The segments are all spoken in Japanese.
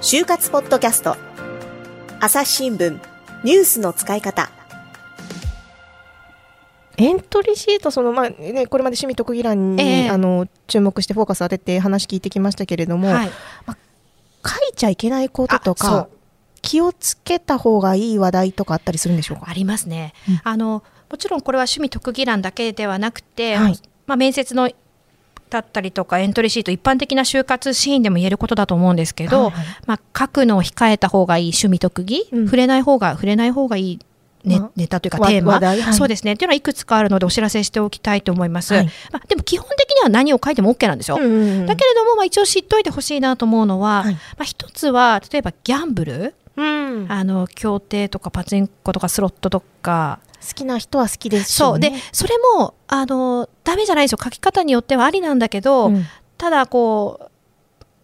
就活ポッドキャスト。朝日新聞。ニュースの使い方。エントリーシートその、まあね、これまで趣味特技欄に、ええ。あの注目してフォーカス当てて話聞いてきましたけれども、はい。まあ、書いちゃいけないこととか気をつけた方がいい話題とかあったりするんでしょうか？ありますね、うん。あのもちろんこれは趣味特技欄だけではなくて、はい。まあ、面接のだったりとかエントリーシート一般的な就活シーンでも言えることだと思うんですけど、はいはい。まあ、書くのを控えた方がいい趣味特技、うん。触れない方が触れない方がいいネ,、まあネタというかわテーマ、はい。そうですね。っていうのはいくつかあるのでお知らせしておきたいと思います、はいまあ、でも基本的には何を書いても OK なんですよ、うんうんうん。だけれども、まあ、一応知っといてほしいなと思うのは、はい。まあ、一つは例えばギャンブル？うん。あの競艇とかパチンコとかスロットとか。好きな人は好きですし、ね、そう。でそれもあのダメじゃないですよ書き方によってはありなんだけど、うん。ただこう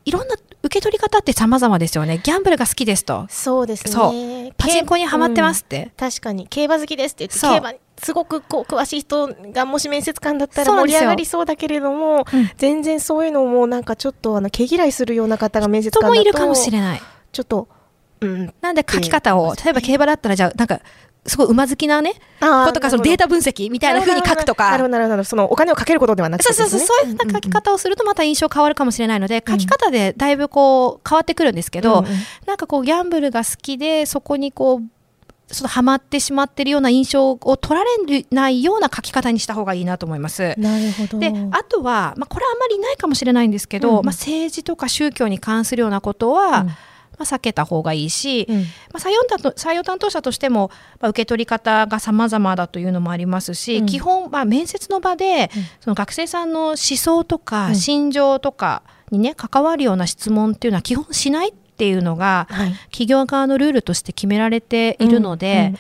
いろんな受け取り方って様々ですよね。ギャンブルが好きですと。そうですね。パチンコにはまってますって、確かに。競馬好きですって言って競馬にすごくこう詳しい人がもし面接官だったら盛り上がりそうだけれども、うん。全然そういうのもなんかちょっとあの毛嫌いするような方が面接人官だともいるかもしれない。ちょっと、うん、なんで書き方を例えば競馬だったらじゃあなんかすごい馬好きなねことかそのデータ分析みたいな風に書くとか。なるほどなるほど。そのお金をかけることではなくてそうそうそう、そういうふうな書き方をするとまた印象変わるかもしれないので、書き方でだいぶこう変わってくるんですけど、うんうん。なんかこうギャンブルが好きでそこにこうそのハマってしまってるような印象を取られないような書き方にした方がいいなと思います。なるほど。であとは、まあ、これはあんまりないかもしれないんですけど、うんうん。まあ、政治とか宗教に関するようなことは、うんまあ、避けた方がいいし、うん。まあ、採用担当採用担当者としても、まあ、受け取り方が様々だというのもありますし、うん。基本、まあ、面接の場で、うん。その学生さんの思想とか、うん。心情とかにね関わるような質問っていうのは基本しないっていうのがはい。企業側のルールとして決められているので、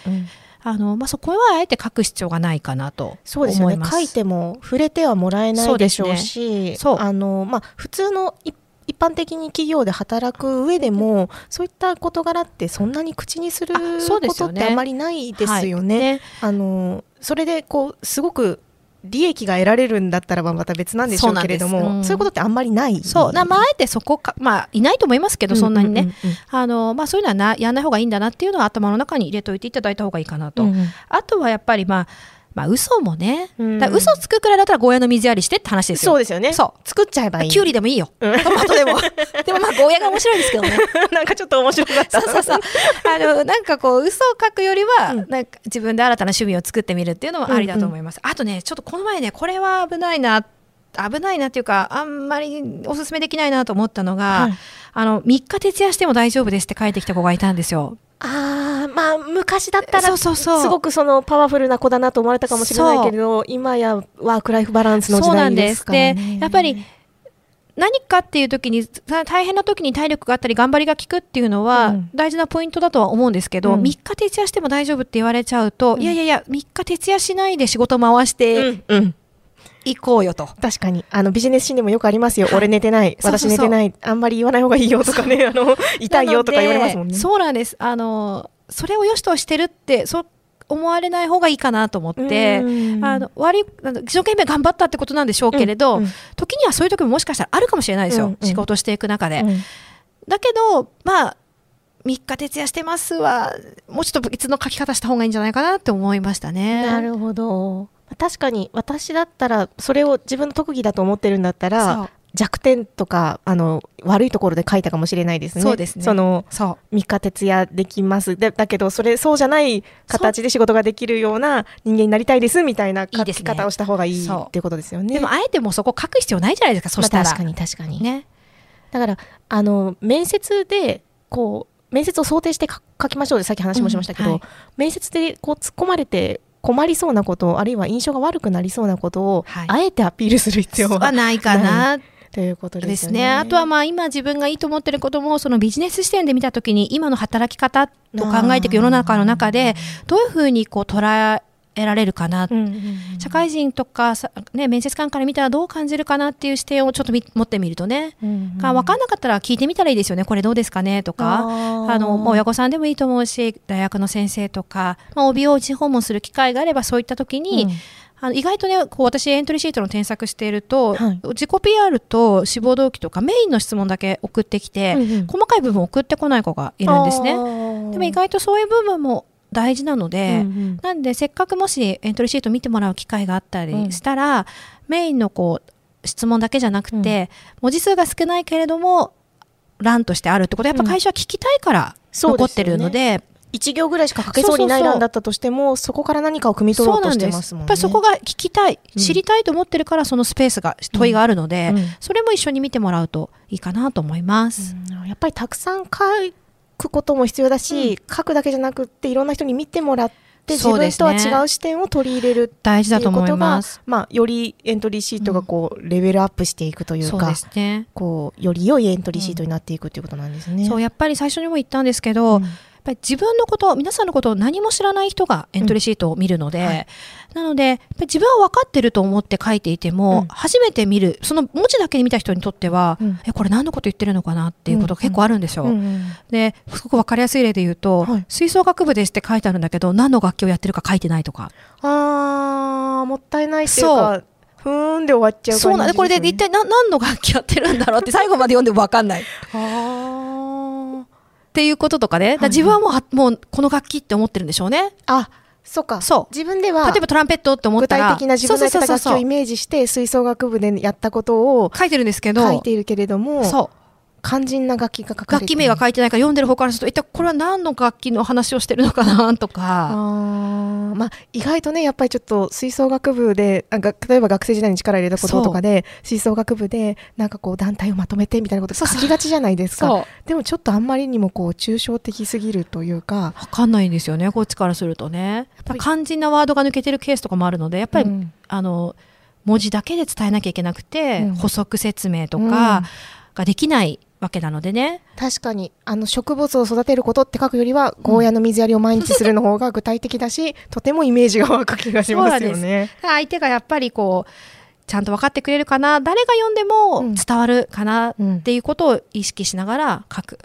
あのまあ、そこはあえて書く必要がないかなとそうです。ね。書いても触れてはもらえないでしょうしそうあの、まあ、普通の一一般的に企業で働く上でもそういった事柄ってそんなに口にすることってあまりないですよね。はい。ねあのそれでこうすごく利益が得られるんだったらばまた別なんでしょうけれどもそう,、んです。うん。いうことってあんまりない。そう。なまあ、あえてそこか、まあ、いないと思いますけど、そんなにね、そういうのはなやんない方がいいんだなっていうのは頭の中に入れといていただいた方がいいかなと、うんうん。あとはやっぱり、まあまあ嘘もね、うん。だ嘘つくくらいだったらゴーヤの水やりしてって話ですよ。そうですよね。そ作っちゃえばいい。キュウリでもいいよ、うん。トマトでも。でもまあゴーヤが面白いですけどね。なんかちょっと面白かった。そうそうそう。あのなんかこう嘘を書くよりは、うん。なんか自分で新たな趣味を作ってみるっていうのもありだと思います、あとねちょっとこの前ねこれは危ないな危ないなっていうかあんまりおすすめできないなと思ったのが、はい。あの3日徹夜しても大丈夫ですって書いてきた子がいたんですよ。ああまあ昔だったらすごくそのパワフルな子だなと思われたかもしれないけれど今やワークライフバランスの時代でんですす。からねで、やっぱり何かっていう時にさ大変な時に体力があったり頑張りが効くっていうのはうん。大事なポイントだとは思うんですけど、うん。3日徹夜しても大丈夫って言われちゃうと、うん。いやいやいや3日徹夜しないで仕事回してうんうんいこうよと。確かに。あのビジネスシーンでもよくありますよ、はい。俺寝てない。私寝てない。あんまり言わない方がいいよとかね。あの痛いよとか言われますもんね。そうなんです。あのそれを良しとしてるってそう思われない方がいいかなと思って。うん。あの悪い一生懸命頑張ったってことなんでしょうけれど、うん。うん時にはそういう時ももしかしたらあるかもしれないですよ、うんうん。仕事していく中で。うん。だけど、まあ、3日徹夜してますは、もうちょっと別の書き方した方がいいんじゃないかなって思いましたね。なるほど確かに私だったらそれを自分の特技だと思ってるんだったら弱点とかあの悪いところで書いたかもしれないですねそうですねそのそう。3日徹夜できますでだけどそれそうじゃない形で仕事ができるような人間になりたいですみたいない書き方をした方がいいそうっていうことですよね。でも、あえてもうそこ書く必要ないじゃないですか、そしたら。まあ確かに確かに、ね。だからあの面接でこう面接を想定して書書きましょうでさっき話もしましたけど、うんはい面接でこう突っ込まれて困りそうなことあるいは印象が悪くなりそうなことを、はいあえてアピールする必要ははないかなということでですよね。すね。あとはまあ今自分がいいと思ってることもそのビジネス視点で見たときに今の働き方と考えていく世の中の中でどういうふうにこう捉えられるかな。うんうんうん社会人とかさ、ね、面接官から見たらどう感じるかなっていう視点をちょっとみ持ってみるとね、うんうん。が分かんなかったら聞いてみたらいいですよね。これどうですかねとか。あの親御さんでもいいと思うし大学の先生とか、まあ、帯を地訪問する機会があればそういった時に、うん。あの意外とねこう私エントリーシートの添削していると、はい。自己 PR と志望動機とかメインの質問だけ送ってきて、うんうん。細かい部分送ってこない子がいるんですね。ねでも意外とそういう部分も大事なので、うんうん。なんでせっかくもしエントリーシート見てもらう機会があったりしたら、メインのこう質問だけじゃなくて、文字数が少ないけれども欄としてあるってことはやっぱ会社は聞きたいから残ってるので、一行ぐらいしか書けそうにない欄だったとしてもそこから何かを汲み取ろうとしてますもんね。やっぱりそこが聞きたい、うん。知りたいと思ってるからそのスペースが問いがあるので、うん。それも一緒に見てもらうといいかなと思います。うん。やっぱりたくさん書くことも必要だし、書くだけじゃなくっていろんな人に見てもらって自分とは違う視点を取り入れる大って事だと思いいうことがます。まあ、よりエントリーシートがこう、レベルアップしていくというかそうですね。こうより良いエントリーシートになっていくということなんですね。そうやっぱり最初にも言ったんですけど、ぱり自分のこと皆さんのことを何も知らない人がエントリーシートを見るので、うんはい。なのでやっぱり自分は分かってると思って書いていても、うん。初めて見るその文字だけ見た人にとっては、うん。えこれ何のこと言ってるのかなっていうことが結構あるんですよ。ですごく分かりやすい例で言うと、はい。吹奏楽部ですって書いてあるんだけど何の楽器をやってるか書いてないとか。あーもったいないっていうかふーんで終わっちゃうね、そうなんでこれで一体な何の楽器やってるんだろうって最後まで読んでも分かんない。あっていうこととかね、だから自分はもうはもうこの楽器って思ってるんでしょうね。ーあそっか。そう。自分では例えばトランペットって思っ具たら体的な自分のやってた楽器をイメージして吹奏楽部でやったことを書いてるんですけど。書いているけれどもそう肝心な楽器が書かれて楽器名が書いてないから読んでる方からすると一体これは何の楽器の話をしてるのかなとあかーまあ、意外とねやっぱりちょっと吹奏楽部であが例えば学生時代に力入れたこととかで吹奏楽部でなんかこう団体をまとめてみたいなこと書きがちじゃないですか。でもちょっとあんまりにもこう抽象的すぎるというか。分かんないんですよねこっちからするとね。やっぱ肝心なワードが抜けてるケースとかもあるのでやっぱり、うん。あの文字だけで伝えなきゃいけなくて、うん。補足説明とうん。かができないわけなのでね、確かにあの植物を育てることって書くよりはゴーヤの水やりを毎日するの方が具体的だし、とてもイメージが湧く気がしますよね。相手がやっぱりこうちゃんと分かってくれるかな誰が読んでうん。も伝わるかなうんっていうことを意識しながら書く。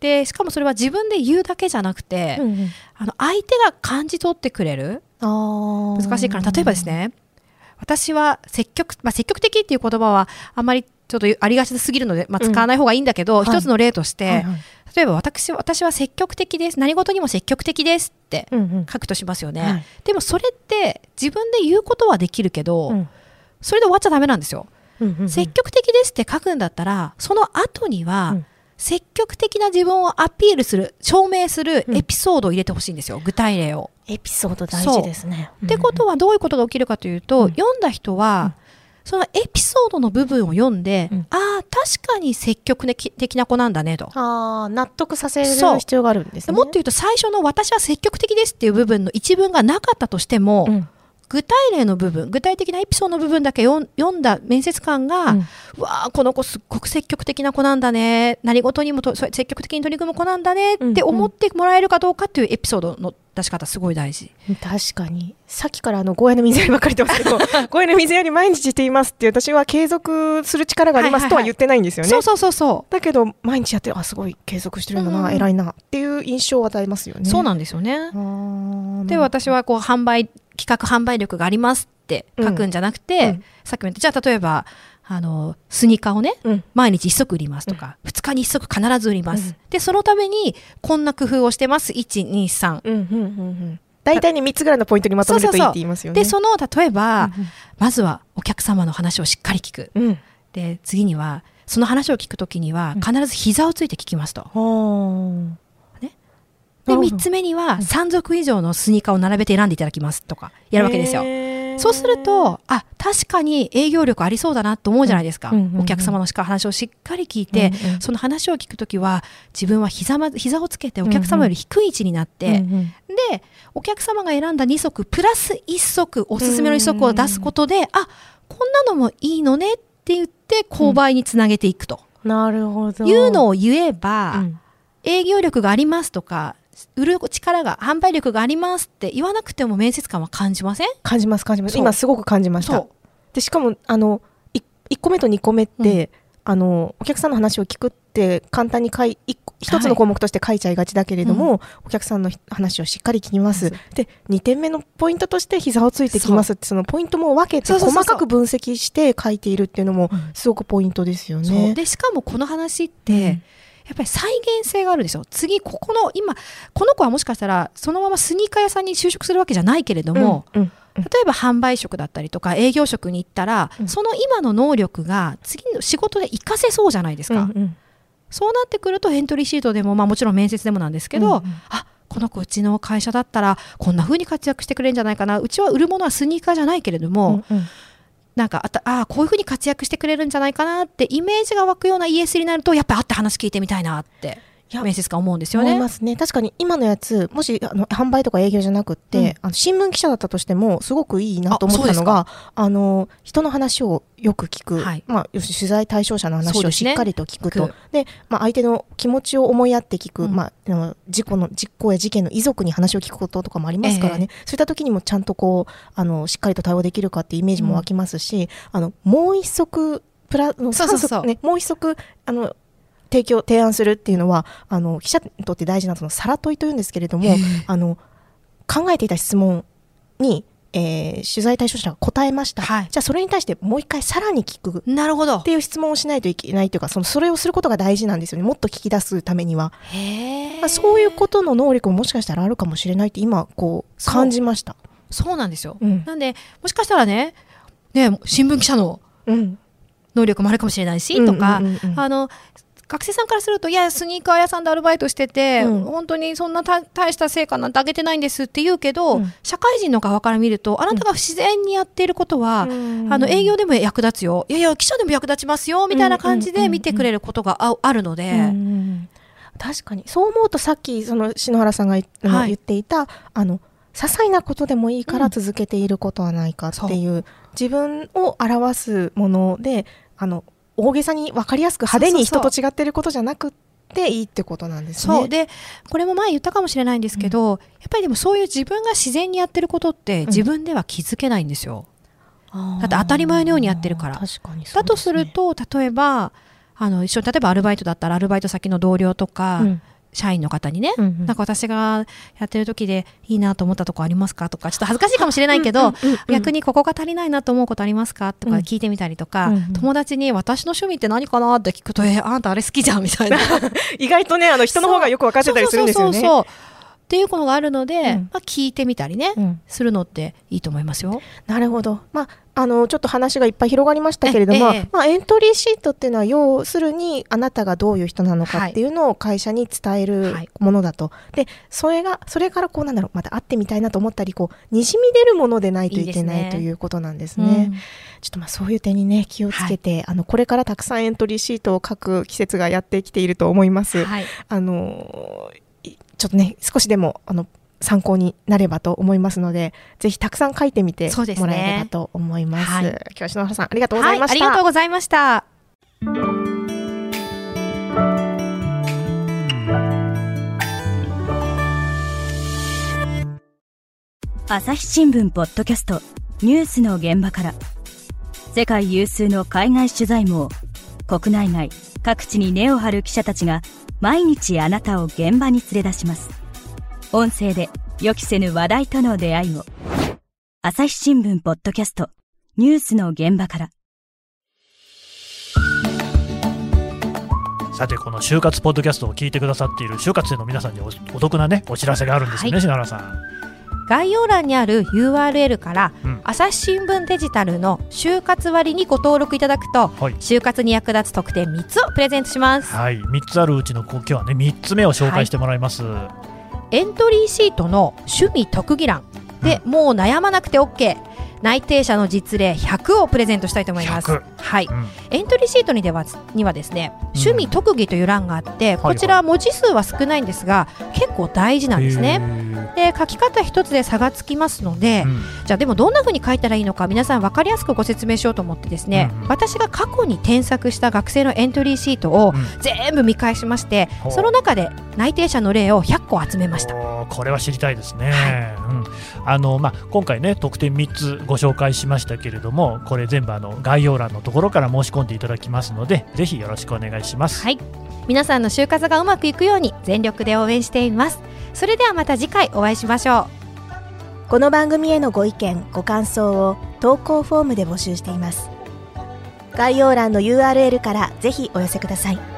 でしかもそれは自分で言うだけじゃなくて、うんうん。あの相手が感じ取ってくれる。難しいから例えばですね私は積極,、まあ、積極的っていう言葉はあんまりちょっとありがちすぎるので、まあ、うん。使わない方がいいんだけど、はい。一つの例として、はいはい。例えば私私は積極的です。何事にも積極的ですってうんうん。書くとしますよね、はい。でもそれって自分で言うことはできるけど、うん。それで終わっちゃダメなんですよ、うんうんうん。積極的ですって書くんだったらその後には、うん。積極的な自分をアピールする証明するうん。エピソードを入れてほしいんですよ。具体例を。エピソード大事ですね。ってことはどういうことが起きるかというと、うん。読んだ人は、そのエピソードの部分を読んで、うん。ああ確かに積極的な子なんだねと。ああ納得させる必要があるんですね。もっと言うと最初の私は積極的ですっていう部分の一文がなかったとしても、うん。具体例の部分具体的なエピソードの部分だけ読んだ面接官が、ううんわあこの子すっごく積極的な子なんだね。何事にも積極的に取り組む子なんだねって思ってもらえるかどうかっていうエピソードの出し方すごい大事。確かにさっきからあのゴーヤの水やりばっかり言ってますけど ゴーヤの水やり毎日していますって私は継続する力がありますとは言ってないんですよね。そうそうそうそう。だけど毎日やってあすごい継続してるんだな、うん偉いなっていう印象を与えますよね。そうなんですよね。んで私はこう販売企画販売力がありますって書くんじゃなくて、うんうんさっきも言ったじゃあ例えばあのスニーカーをねうん。毎日1足売りますとか、2日に1足必ず売ります、うん。でそのためにこんな工夫をしてます。123うんうんうんうん。大体に3つぐらいのポイントにまとめるといいって言いますよね。でその例えば、うんまずはお客様の話をしっかり聞く。うん。で次にはその話を聞くときにはうん。必ず膝をついて聞きますと、はあね。でなるほど。3つ目には3足以上のスニーカーを並べて選んでいただきますとかやるわけですよ。そうすると、あ、確かに営業力ありそうだなと思うじゃないですか。うんうんうんうん。お客様のしか話をしっかり聞いて、うんうん。その話を聞くときは、自分は膝ま、膝をつけてお客様より低い位置になって、うんうん。で、お客様が選んだ2足、プラス1足、おすすめの1足を出すことで、あ、こんなのもいいのねって言って、購買につなげていくと。なるほど。いうのを言えば、うん。営業力がありますとか、売る力が、販売力がありますって言わなくても面接官は感じません？感じます感じます。今すごく感じました。でしかもあのい1個目と2個目って、あのお客さんの話を聞くって簡単に書い一個一つの項目として書いちゃいがちだけれども、お客さんの話をしっかり聞きます。で2点目のポイントとして膝をついてきますってそのポイントも分けて細かく分析して書いているっていうのもうん。すごくポイントですよね。でしかもこの話って、うんやっぱり再現性があるでしょ。次ここの今この子はもしかしたらそのままスニーカー屋さんに就職するわけじゃないけれども、うんうん例えば販売職だったりとか営業職に行ったら、うん。その今の能力が次の仕事で活かせそうじゃないですか、うんうん。そうなってくるとエントリーシートでも、まあ、もちろん面接でもなんですけど、うんうん。あこの子うちの会社だったらこんな風に活躍してくれるんじゃないかな。うちは売るものはスニーカーじゃないけれども、うんうんなんかあたあこういうふうに活躍してくれるんじゃないかなってイメージが湧くような ES になるとやっぱり会って話聞いてみたいなって。面接官思うんですよね。思いま。すね。確かに今のやつ、もしあの販売とか営業じゃなくって、うん。あの新聞記者だったとしても、すごくいいなと思ったのが、あの人の話をよく聞く、はい。まあ、取材対象者の話をしっかりと聞くと、でまあ、相手の気持ちを思いやって聞く、うん。まあ、事故の実行や事件の遺族に話を聞くこととかもありますからね、そういった時にもちゃんとこうあのしっかりと対応できるかっていうイメージも湧きますし、あのもう一足プラのそうそうそう。ね、もう一足あの提供提案するっていうのはあの記者にとって大事なそのさら問いというんですけれどもあの考えていた質問に、えー取材対象者が答えました、はい。じゃあそれに対してもう一回さらに聞くなるほど。っていう質問をしないといけないというかそのそれをすることが大事なんですよね。もっと聞き出すためには、へーまあ、そういうことの能力ももしかしたらあるかもしれないって今こう感じました。そう。なんですよ、うん。なんでもしかしたらねね新聞記者のうん。能力もあるかもしれないし、とか、あの学生さんからするといやスニーカー屋さんでアルバイトしてて、うん。本当にそんなた大した成果なんて上げてないんですって言うけど、うん。社会人の側から見るとあなたが自然にやっていることは、うん。あの営業でも役立つよ。いやいや記者でも役立ちますよみたいな感じで見てくれることがああるので、確かに。そう思うとさっきその篠原さんがはい。言っていたあの些細なことでもいいから続けていることはないかっていう、自分を表すものであの大げさに分かりやすく派手に人と違っていることじゃなくていいってことなんですね。そう。でこれも前言ったかもしれないんですけど、やっぱりでもそういう自分が自然にやってることって自分では気づけないんですよ。だだって当たり前のようにやってるから。確かにそだとすると例えばあの一緒に例えばアルバイトだったらアルバイト先の同僚とか、うん社員の方にね、うんうん。なんか私がやってる時でいいなと思ったとこありますかとかちょっと恥ずかしいかもしれないけど、うんうんうんうん。逆にここが足りないなと思うことありますかとかうん。聞いてみたりとか、うんうん友達に私の趣味って何かなって聞くとえあんたあれ好きじゃんみたいな。意外とねあの人の方がよく分かってたりするんですよね。そうそうそうそう。っていうことがあるので、うん。まあ、聞いてみたりね、うん。するのっていいと思いますよ。なるほど。まあ、あの、ちょっと話がいっぱい広がりましたけれども、えええまあ、エントリーシートっていうのは、要するに、あなたがどういう人なのかっていうのを会社に伝えるはいものだと。で、それが、それからこうなんだろう、また会ってみたいなと思ったり、こう、にじみ出るものでないといけないということなんですね。ちょっとまあ、そういう点にね、気をつけて、あの、これからたくさんエントリーシートを書く季節がやってきていると思います。はい、あのいちょっとね少しでもあの参考になればと思いますのでぜひたくさん書いてみてそうですねもらえればと思います。はい今日は篠原さんありがとうござはいい、ました。ありがとうございました。朝日新聞ポッドキャストニュースの現場から世界有数の海外取材網国内外各地に根を張る記者たちが毎日あなたを現場に連れ出します音声で予期せぬ話題との出会いを。朝日新聞ポッドキャスト。ニュースの現場から。さてこの就活ポッドキャストを聞いてくださっている就活生の皆さんにおお得なねお知らせがあるんですよね、はい。篠原さん。概要欄にある URL から、うん。朝日新聞デジタルの就活割にご登録いただくと、はい。就活に役立つ特典3つをプレゼントします。はい、3つあるうちの今日はね3つ目を紹介してもらいます。エントリーシートの趣味特技欄。で、もう悩まなくて OK 内定者の実例100をプレゼントしたいと思います。100はい、うん。エントリーシートにではにはですね趣味特技という欄があって、はいこちら文字数は少ないんですが結構大事なんですへね。ー。で書き方一つで差がつきますので、うん。じゃあでもどんな風に書いたらいいのか皆さん分かりやすくご説明しようと思ってですね、うんうん。私が過去に添削した学生のエントリーシートをうん。全部見返しまして、その中で内定者の例を100個集めました。これは知りたいですね、うん。あのまあ、今回ね特典3つご紹介しましたけれどもこれ全部あの概要欄のところから申し込んでいただきますのでぜひよろしくお願いします。はい。皆さんの就活がうまくいくように全力で応援しています。それではまた次回お会いしましょう。この番組へのご意見ご感想を投稿フォームで募集しています。概要欄の URL からぜひお寄せください